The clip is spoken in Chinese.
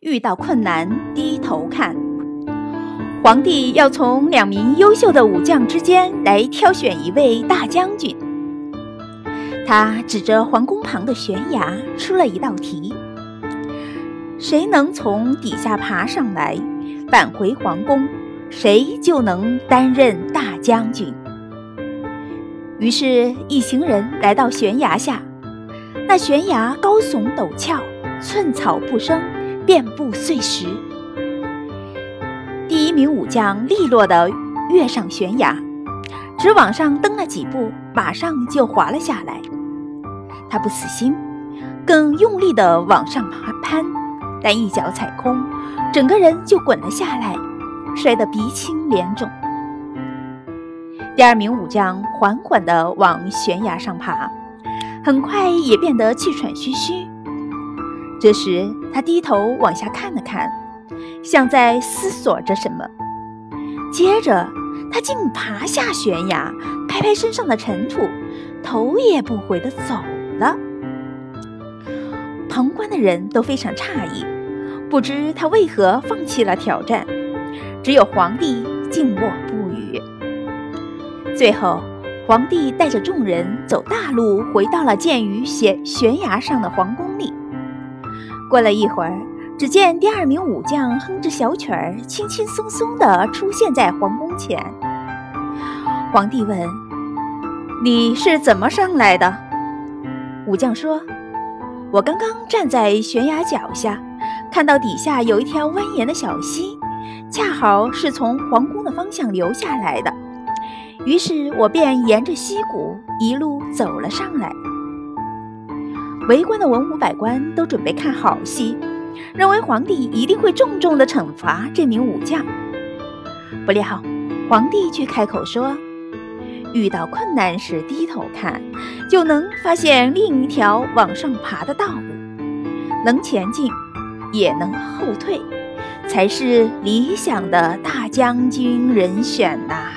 遇到困难低头看。皇帝要从两名优秀的武将之间来挑选一位大将军。他指着皇宫旁的悬崖出了一道题：谁能从底下爬上来，返回皇宫，谁就能担任大将军。于是，一行人来到悬崖下。那悬崖高耸陡峭，寸草不生，遍布碎石。第一名武将利落地跃上悬崖，只往上蹬了几步，马上就滑了下来。他不死心，更用力地往上爬攀，但一脚踩空，整个人就滚了下来，摔得鼻青脸肿。第二名武将缓缓地往悬崖上爬，很快也变得气喘吁吁。这时，他低头往下看了看，像在思索着什么。接着，他竟爬下悬崖，拍拍身上的尘土，头也不回地走了。旁观的人都非常诧异，不知他为何放弃了挑战。只有皇帝静默不语。最后，皇帝带着众人走大路，回到了建于悬悬崖上的皇宫里。过了一会儿，只见第二名武将哼着小曲儿，轻轻松松地出现在皇宫前。皇帝问：“你是怎么上来的？”武将说：“我刚刚站在悬崖脚下，看到底下有一条蜿蜒的小溪，恰好是从皇宫的方向流下来的。”于是我便沿着溪谷一路走了上来。围观的文武百官都准备看好戏，认为皇帝一定会重重的惩罚这名武将。不料，皇帝却开口说：“遇到困难时低头看，就能发现另一条往上爬的道路；能前进，也能后退，才是理想的大将军人选呐。”